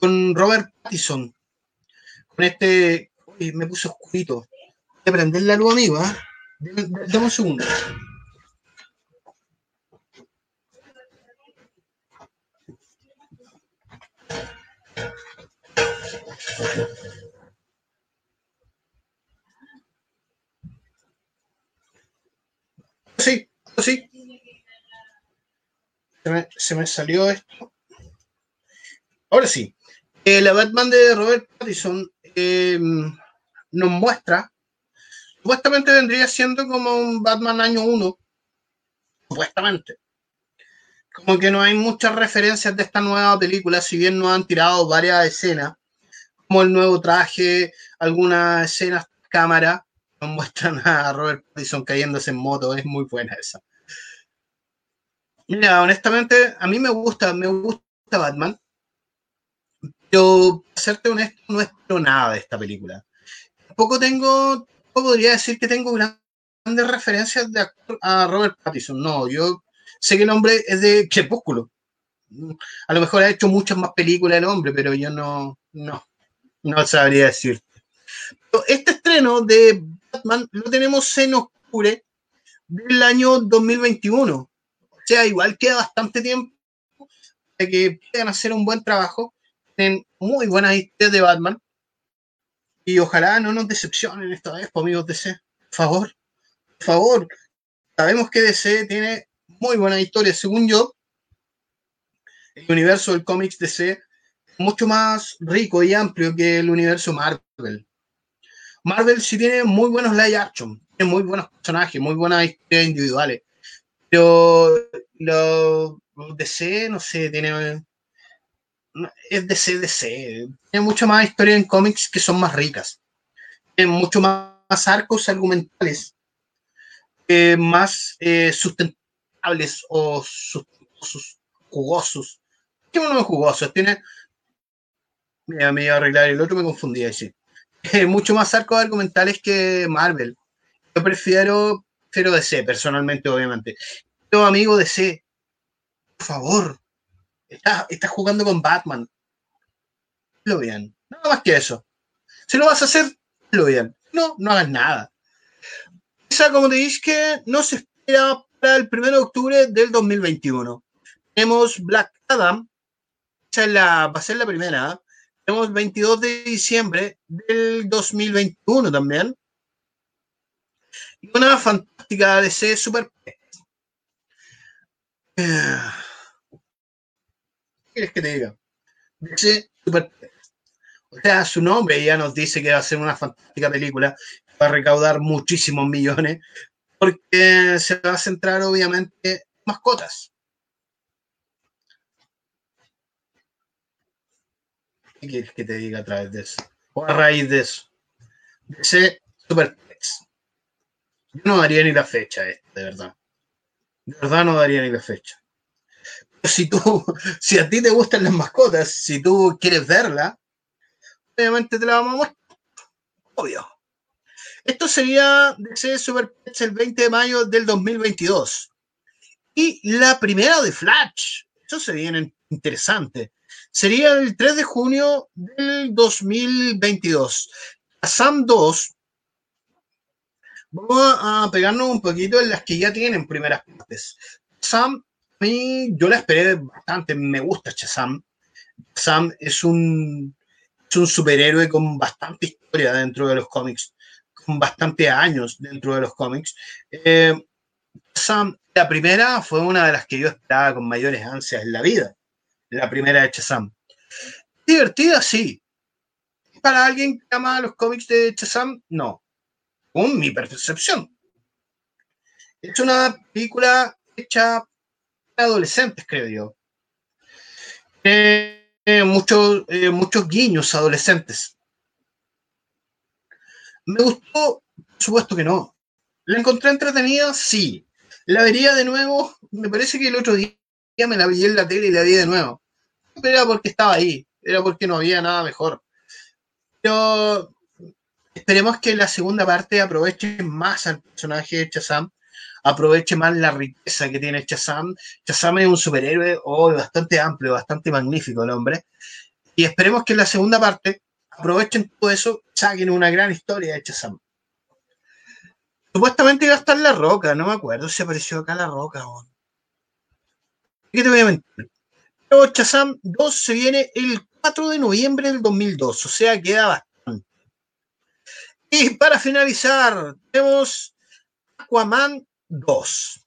con Robert Pattinson. Con este. Uy, me puse oscurito. Voy a prender la luz, amigo. Dame dame un segundo. Sí, sí. Se me, salió esto. Ahora sí. Eh, la Batman de Robert Pattinson eh, nos muestra, supuestamente vendría siendo como un Batman año 1, supuestamente. Como que no hay muchas referencias de esta nueva película, si bien nos han tirado varias escenas, como el nuevo traje, algunas escenas cámara, nos muestran a Robert Pattinson cayéndose en moto, es muy buena esa. Mira, honestamente, a mí me gusta, me gusta Batman, pero para serte honesto, no espero nada de esta película. Tampoco tengo, tampoco podría decir que tengo grandes referencias de actor a Robert Pattinson. No, yo sé que el hombre es de Crepúsculo. A lo mejor ha hecho muchas más películas el hombre, pero yo no, no, no sabría decir. Pero este estreno de Batman lo tenemos en octubre del año 2021. O sea, igual queda bastante tiempo de que puedan hacer un buen trabajo. Tienen muy buenas historias de Batman. Y ojalá no nos decepcionen esta vez, pues, amigos DC. Por favor, por favor. Sabemos que DC tiene muy buenas historias. Según yo, el universo del cómics DC mucho más rico y amplio que el universo Marvel. Marvel sí tiene muy buenos live action, tiene muy buenos personajes, muy buenas historias individuales. Pero lo DC, no sé, tiene. Es DC, DC. Tiene mucho más historia en cómics que son más ricas. Tiene mucho más, arcos argumentales, eh, más eh, sustentables o sustentosos, jugosos. ¿Qué uno es jugoso? Tiene. Me iba a arreglar el otro, me confundí sí. Eh, mucho más arcos argumentales que Marvel. Yo prefiero, prefiero DC, personalmente, obviamente. Pero amigo DC, por favor, estás está jugando con Batman. Hazlo bien. Nada más que eso. Si lo vas a hacer, hazlo bien. No, no hagas nada. Esa, como te dije, no se espera para el 1 de octubre del 2021. Tenemos Black Adam. Esa es la, va a ser la primera. Tenemos 22 de diciembre del 2021 también. Y una fantástica DC Super. Eh, ¿Qué quieres que te diga? DC Super. O sea, su nombre ya nos dice que va a ser una fantástica película. Va a recaudar muchísimos millones. Porque se va a centrar, obviamente, en mascotas. ¿Qué quieres que te diga a través de eso? O a raíz de eso. DC Super Pets. Yo no daría ni la fecha, eh, de verdad. De verdad no daría ni la fecha. Pero si tú, si a ti te gustan las mascotas, si tú quieres verla, obviamente te la vamos a mostrar. Obvio. Esto sería DC Super Pets el 20 de mayo del 2022. Y la primera de Flash. Eso se viene interesante. Sería el 3 de junio del 2022. Sam 2. Vamos a pegarnos un poquito en las que ya tienen primeras partes. Sam, a mí, yo la esperé bastante. Me gusta Shazam. Sam es un, es un superhéroe con bastante historia dentro de los cómics. Con bastante años dentro de los cómics. Eh, Sam, la primera fue una de las que yo esperaba con mayores ansias en la vida. La primera de Shazam. Divertida, sí. Para alguien que ama los cómics de Shazam, no. Con mi percepción. Es una película hecha para adolescentes, creo yo. Muchos, eh, muchos guiños adolescentes. ¿Me gustó? Por supuesto que no. ¿La encontré entretenida? Sí. ¿La vería de nuevo? Me parece que el otro día me la vi en la tele y la vi de nuevo. Pero era porque estaba ahí, era porque no había nada mejor. Pero esperemos que la segunda parte aproveche más al personaje de Shazam, aproveche más la riqueza que tiene Shazam. Shazam es un superhéroe oh, bastante amplio, bastante magnífico el hombre. Y esperemos que en la segunda parte aprovechen todo eso, saquen una gran historia de Shazam. Supuestamente iba a estar La Roca, no me acuerdo si apareció acá La Roca. o ¿Qué te voy a mentir? Pero Shazam 2 se viene el 4 de noviembre del 2002, o sea, queda bastante. Y para finalizar, tenemos Aquaman 2.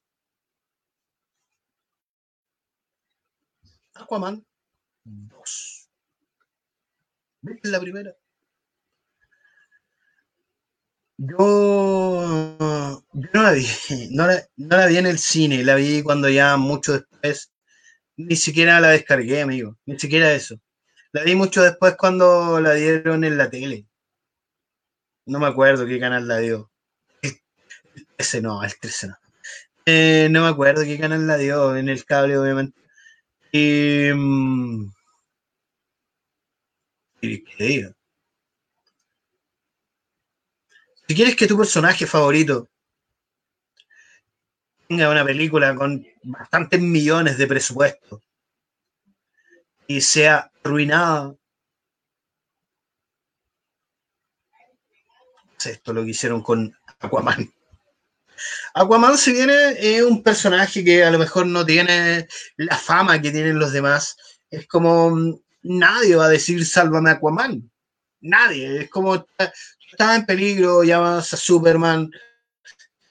Aquaman 2. ¿Viste la primera? Yo, yo no la vi, no la, no la vi en el cine, la vi cuando ya mucho después, ni siquiera la descargué, amigo, ni siquiera eso. La vi mucho después cuando la dieron en la tele. No me acuerdo qué canal la dio. El 13 no, el 13 no. Eh, no me acuerdo qué canal la dio, en el cable obviamente. Y... mm, ¿y qué digo? Si quieres que tu personaje favorito tenga una película con bastantes millones de presupuesto y sea arruinada, esto lo que hicieron con Aquaman. Aquaman, si viene, es un personaje que a lo mejor no tiene la fama que tienen los demás. Es como mm, nadie va a decir sálvame Aquaman. Nadie. Es como está en peligro, llamas a Superman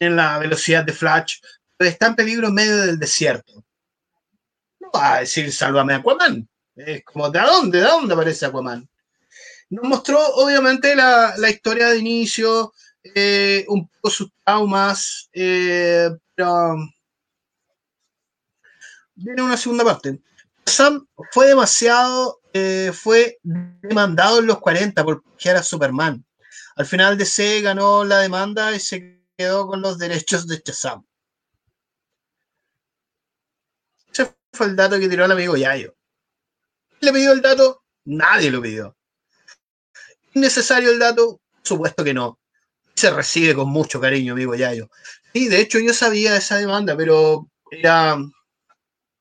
en la velocidad de Flash, pero está en peligro en medio del desierto. No va a decir sálvame Aquaman. Es como, ¿de dónde? ¿De dónde aparece Aquaman? Nos mostró, obviamente, la, historia de inicio, eh, un poco sus traumas, eh, pero viene una segunda parte. Sam fue demasiado, eh, fue demandado en los 40 por era Superman. Al final DC ganó la demanda y se quedó con los derechos de Shazam. Ese el dato que tiró el amigo Yayo. ¿Le pidió el dato? Nadie lo pidió. ¿Innecesario el dato? Por supuesto que no. Se recibe con mucho cariño, amigo Yayo. Sí, de hecho yo sabía esa demanda, pero era,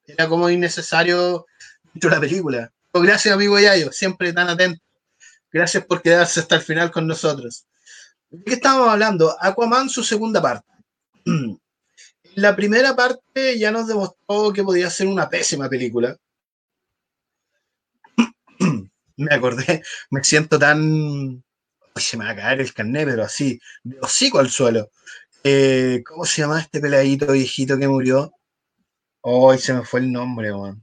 era como innecesario dentro de la película. Pero gracias, amigo Yayo, siempre tan atento. Gracias por quedarse hasta el final con nosotros. ¿De qué estábamos hablando? Aquaman, su segunda parte. La primera parte ya nos demostró que podía ser una pésima película. Me acordé, me siento tan. Se me va a caer el carnet, pero así, de hocico al suelo. Eh, ¿Cómo se llama este peladito viejito que murió? Hoy se me fue el nombre, weón.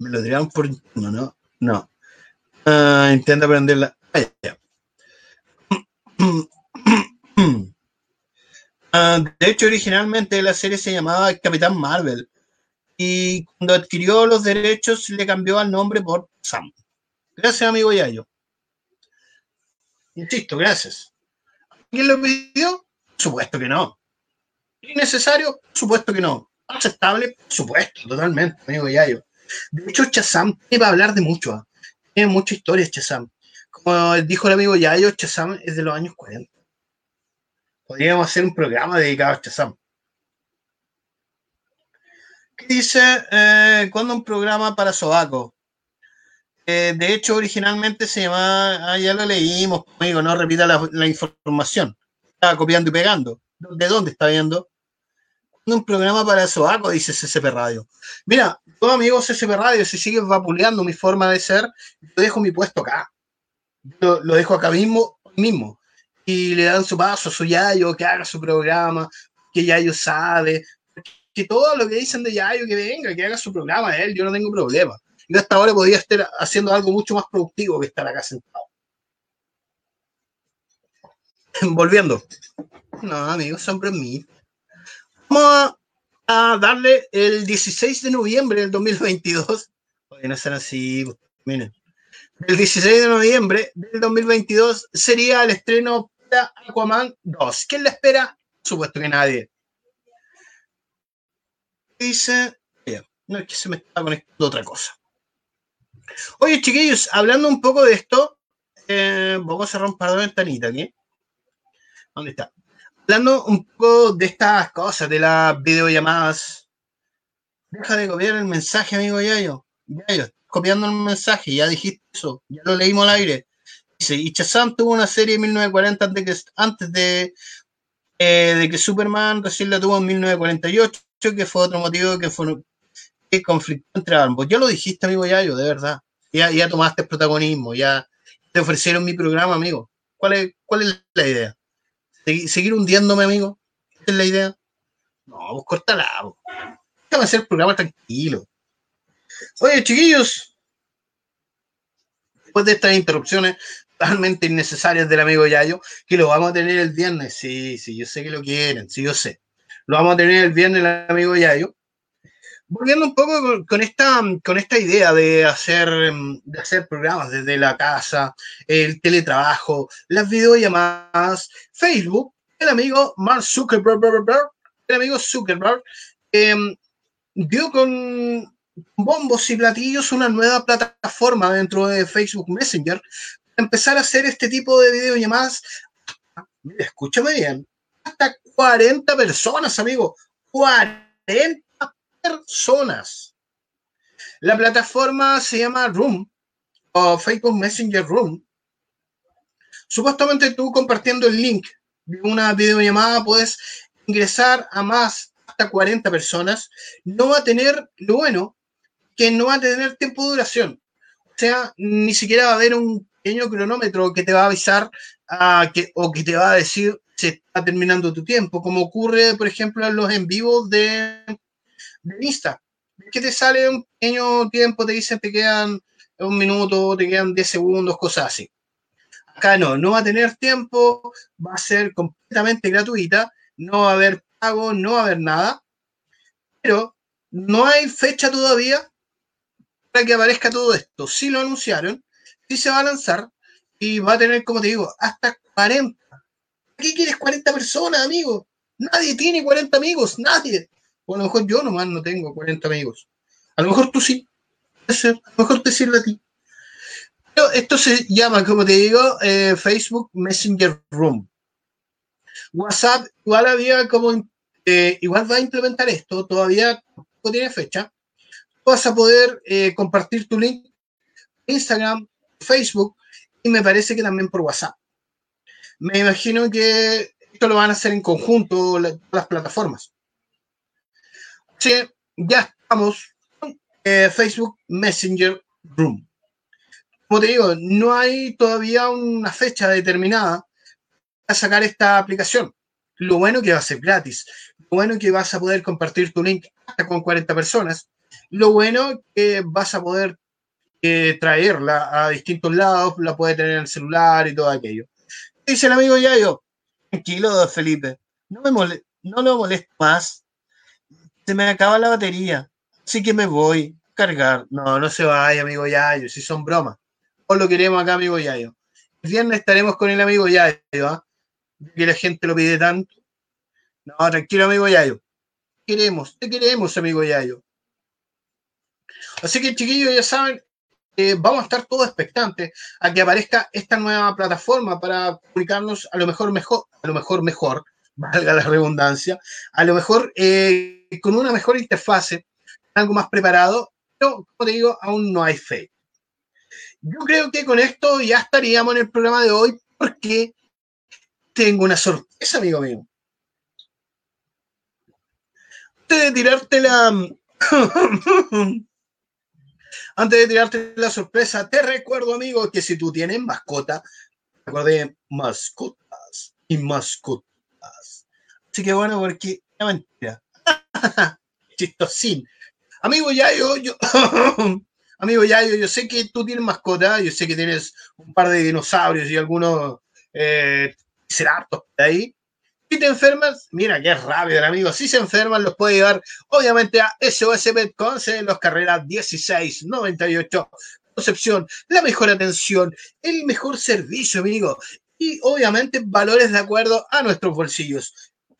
Me lo tiraron por. No, no, no. Ah, intenta aprenderla. Ah. Ah, de hecho, originalmente la serie se llamaba Capitán Marvel. Y cuando adquirió los derechos, le cambió el nombre por Sam. Gracias, amigo Yayo. Insisto, gracias. ¿Quién lo pidió? Por supuesto que no. ¿Innecesario? Por supuesto que no. ¿Aceptable? Por supuesto, totalmente, amigo Yayo. De hecho, Chazam tiene para hablar de mucho. ¿ah? Tiene mucha historia Chazam. Como dijo el amigo Yayo, Chazam es de los años 40. Podríamos hacer un programa dedicado a Chazam. ¿Qué dice? Eh, ¿Cuándo un programa para Sobaco? Eh, de hecho, originalmente se llamaba, ah, ya lo leímos, amigo, no repita la, información. Estaba copiando y pegando. ¿De dónde está viendo? un programa para Sobaco, dice CCP Radio. Mira, todo amigo CCP Radio, si sigues vapuleando mi forma de ser, yo dejo mi puesto acá. Yo lo dejo acá mismo, mismo. Y le dan su paso a su Yayo, que haga su programa, que Yayo sabe, que todo lo que dicen de Yayo, que venga, que haga su programa, él, yo no tengo problema. Yo hasta ahora podría estar haciendo algo mucho más productivo que estar acá sentado. Volviendo. No, amigos, son mí. Vamos a, darle el 16 de noviembre del 2022. Oye, no así, miren. El 16 de noviembre del 2022 sería el estreno Aquaman 2. ¿Quién la espera? Supuesto que nadie. Dice, no es que se me está conectando otra cosa. Oye, chiquillos, hablando un poco de esto, eh, vamos a cerrar un par de aquí. ¿Dónde está? Hablando un poco de estas cosas, de las videollamadas. Deja de copiar el mensaje, amigo Yayo. Yayo, copiando el mensaje, ya dijiste eso, ya lo leímos al aire. Y Shazam tuvo una serie en 1940 antes, que, antes de, eh, de que Superman recién la tuvo en 1948, que fue otro motivo que fue que conflicto entre ambos. Ya lo dijiste, amigo Yayo, de verdad. Ya, ya tomaste protagonismo, ya te ofrecieron mi programa, amigo. ¿Cuál es, cuál es la idea? ¿Seguir hundiéndome, amigo? ¿Esa es la idea? No, pues cortala. Déjame hacer el programa tranquilo. Oye, chiquillos, después de estas interrupciones totalmente innecesarias del amigo Yayo, que lo vamos a tener el viernes. Sí, sí, yo sé que lo quieren, sí, yo sé. Lo vamos a tener el viernes el amigo Yayo. Volviendo un poco con, esta, con esta idea de hacer, de hacer programas desde la casa, el teletrabajo, las videollamadas, Facebook, el amigo Mark Zuckerberg, el amigo Zuckerberg, eh, dio con bombos y platillos una nueva plataforma dentro de Facebook Messenger empezar a hacer este tipo de videollamadas. Mira, escúchame bien, hasta 40 personas, amigo, 40 personas. La plataforma se llama Room o Facebook Messenger Room. Supuestamente tú compartiendo el link de una videollamada puedes ingresar a más hasta 40 personas. No va a tener, lo bueno, que no va a tener tiempo de duración. O sea, ni siquiera va a haber un pequeño cronómetro que te va a avisar a que, o que te va a decir se está terminando tu tiempo, como ocurre, por ejemplo, en los en vivos de, de Insta. Que te sale un pequeño tiempo, te dicen te quedan un minuto, te quedan 10 segundos, cosas así. Acá no, no va a tener tiempo, va a ser completamente gratuita, no va a haber pago, no va a haber nada, pero no hay fecha todavía para que aparezca todo esto. Sí lo anunciaron, sí se va a lanzar y va a tener, como te digo, hasta 40. ¿Qué quieres 40 personas, amigo? Nadie tiene 40 amigos, nadie. O a lo mejor yo nomás no tengo 40 amigos. A lo mejor tú sí. A lo mejor te sirve a ti. Pero esto se llama, como te digo, eh, Facebook Messenger Room. WhatsApp igual había como, eh, igual va a implementar esto, todavía no tiene fecha. Vas a poder eh, compartir tu link Instagram, Facebook y me parece que también por WhatsApp. Me imagino que esto lo van a hacer en conjunto la, las plataformas. Sí, ya estamos con eh, Facebook Messenger Room. Como te digo, no hay todavía una fecha determinada para sacar esta aplicación. Lo bueno que va a ser gratis. Lo bueno que vas a poder compartir tu link hasta con 40 personas. Lo bueno que vas a poder traerla a distintos lados, la puedes tener en el celular y todo aquello. Dice el amigo Yayo, tranquilo, Felipe, no, me mole no lo molesto más. Se me acaba la batería, así que me voy a cargar. No, no se vaya, amigo Yayo, si son bromas. O lo queremos acá, amigo Yayo. El viernes estaremos con el amigo Yayo, ¿eh? que la gente lo pide tanto. No, tranquilo, amigo Yayo. Te queremos, te queremos, amigo Yayo. Así que, chiquillos, ya saben, eh, vamos a estar todos expectantes a que aparezca esta nueva plataforma para comunicarnos a lo mejor mejor, a lo mejor mejor, valga la redundancia, a lo mejor eh, con una mejor interfase, algo más preparado, pero como te digo, aún no hay fe. Yo creo que con esto ya estaríamos en el programa de hoy porque tengo una sorpresa, amigo mío. Antes de tirarte la... Antes de tirarte la sorpresa, te recuerdo, amigo, que si tú tienes mascota, recuerde mascotas y mascotas. Así que bueno, porque la mentira. Chistosín. Amigo Yayo, yo, amigo Yayo, yo sé que tú tienes mascota, yo sé que tienes un par de dinosaurios y algunos eh, ahí. Si te enfermas, mira es rápido el amigo. Si se enferman, los puede llevar obviamente a SOS Pet Conce en los carreras 16, 98, Concepción, la mejor atención, el mejor servicio, amigo. Y obviamente valores de acuerdo a nuestros bolsillos.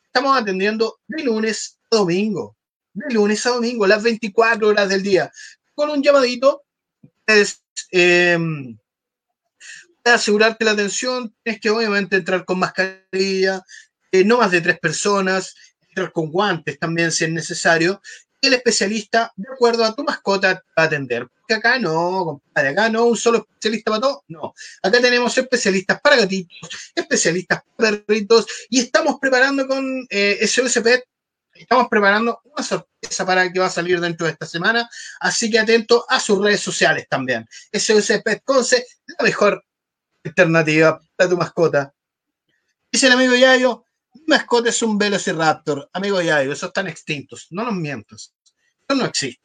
Estamos atendiendo de lunes a domingo. De lunes a domingo, las 24 horas del día. Con un llamadito, puedes eh, asegurarte la atención. Tienes que obviamente entrar con mascarilla, eh, no más de tres personas, entrar con guantes también si es necesario. El especialista, de acuerdo a tu mascota, te va a atender. Porque acá no, compadre, acá no un solo especialista para todo, no. Acá tenemos especialistas para gatitos, especialistas para perritos, y estamos preparando con eh, estamos preparando una sorpresa para que va a salir dentro de esta semana, así que atento a sus redes sociales también. SOS Pet Conce, la mejor alternativa para tu mascota. Dice el amigo Yayo, mascota es un Velociraptor. Amigo Yayo, esos están extintos. No nos mientas. Eso no existe.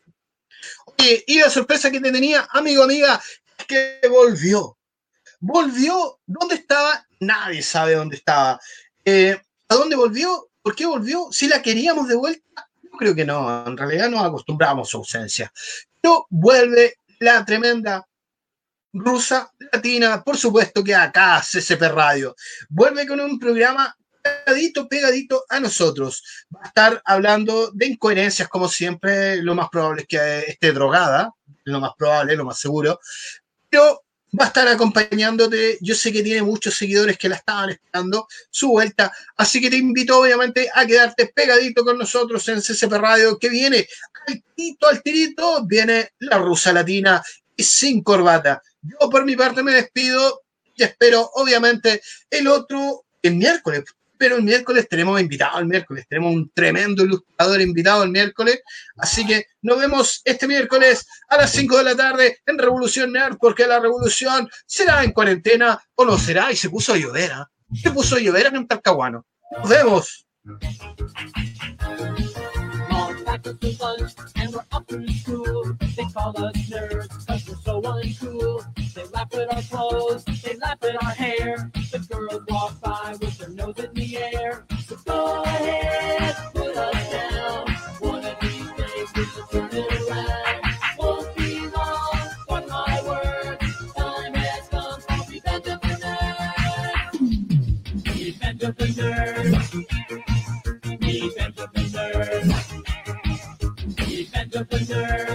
Y la sorpresa que te tenía, amigo, amiga, es que volvió. Volvió. ¿Dónde estaba? Nadie sabe dónde estaba. Eh, ¿A dónde volvió? ¿Por qué volvió? Si la queríamos de vuelta, yo creo que no. En realidad nos acostumbramos a su ausencia. Pero vuelve la tremenda rusa latina, por supuesto que acá CCP Radio. Vuelve con un programa pegadito, pegadito a nosotros. Va a estar hablando de incoherencias, como siempre, lo más probable es que esté drogada, lo más probable, lo más seguro, pero va a estar acompañándote. Yo sé que tiene muchos seguidores que la estaban esperando su vuelta, así que te invito obviamente a quedarte pegadito con nosotros en CCP Radio, que viene al tirito, al tirito, viene la rusa latina y sin corbata. Yo por mi parte me despido y espero obviamente el otro, el miércoles, pero el miércoles tenemos invitado el miércoles, tenemos un tremendo ilustrador invitado el miércoles, así que nos vemos este miércoles a las 5 de la tarde en Revolución Nerd, porque la revolución será en cuarentena o no será, y se puso a llover, ¿ah? se puso a llover en un talcahuano. Nos vemos. Lunch and we're up in school. They call us nerds because we're so uncool. They laugh at our clothes, they laugh at our hair. The girls walk by with their nose in the air. So go ahead, put us down. One of these days we will turn it around. Won't be long, on my word. Time has come for Revenge of the Nerds. Revenge of the Nerds. the blizzard.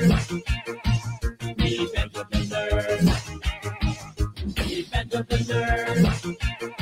Prevent the the blizzard.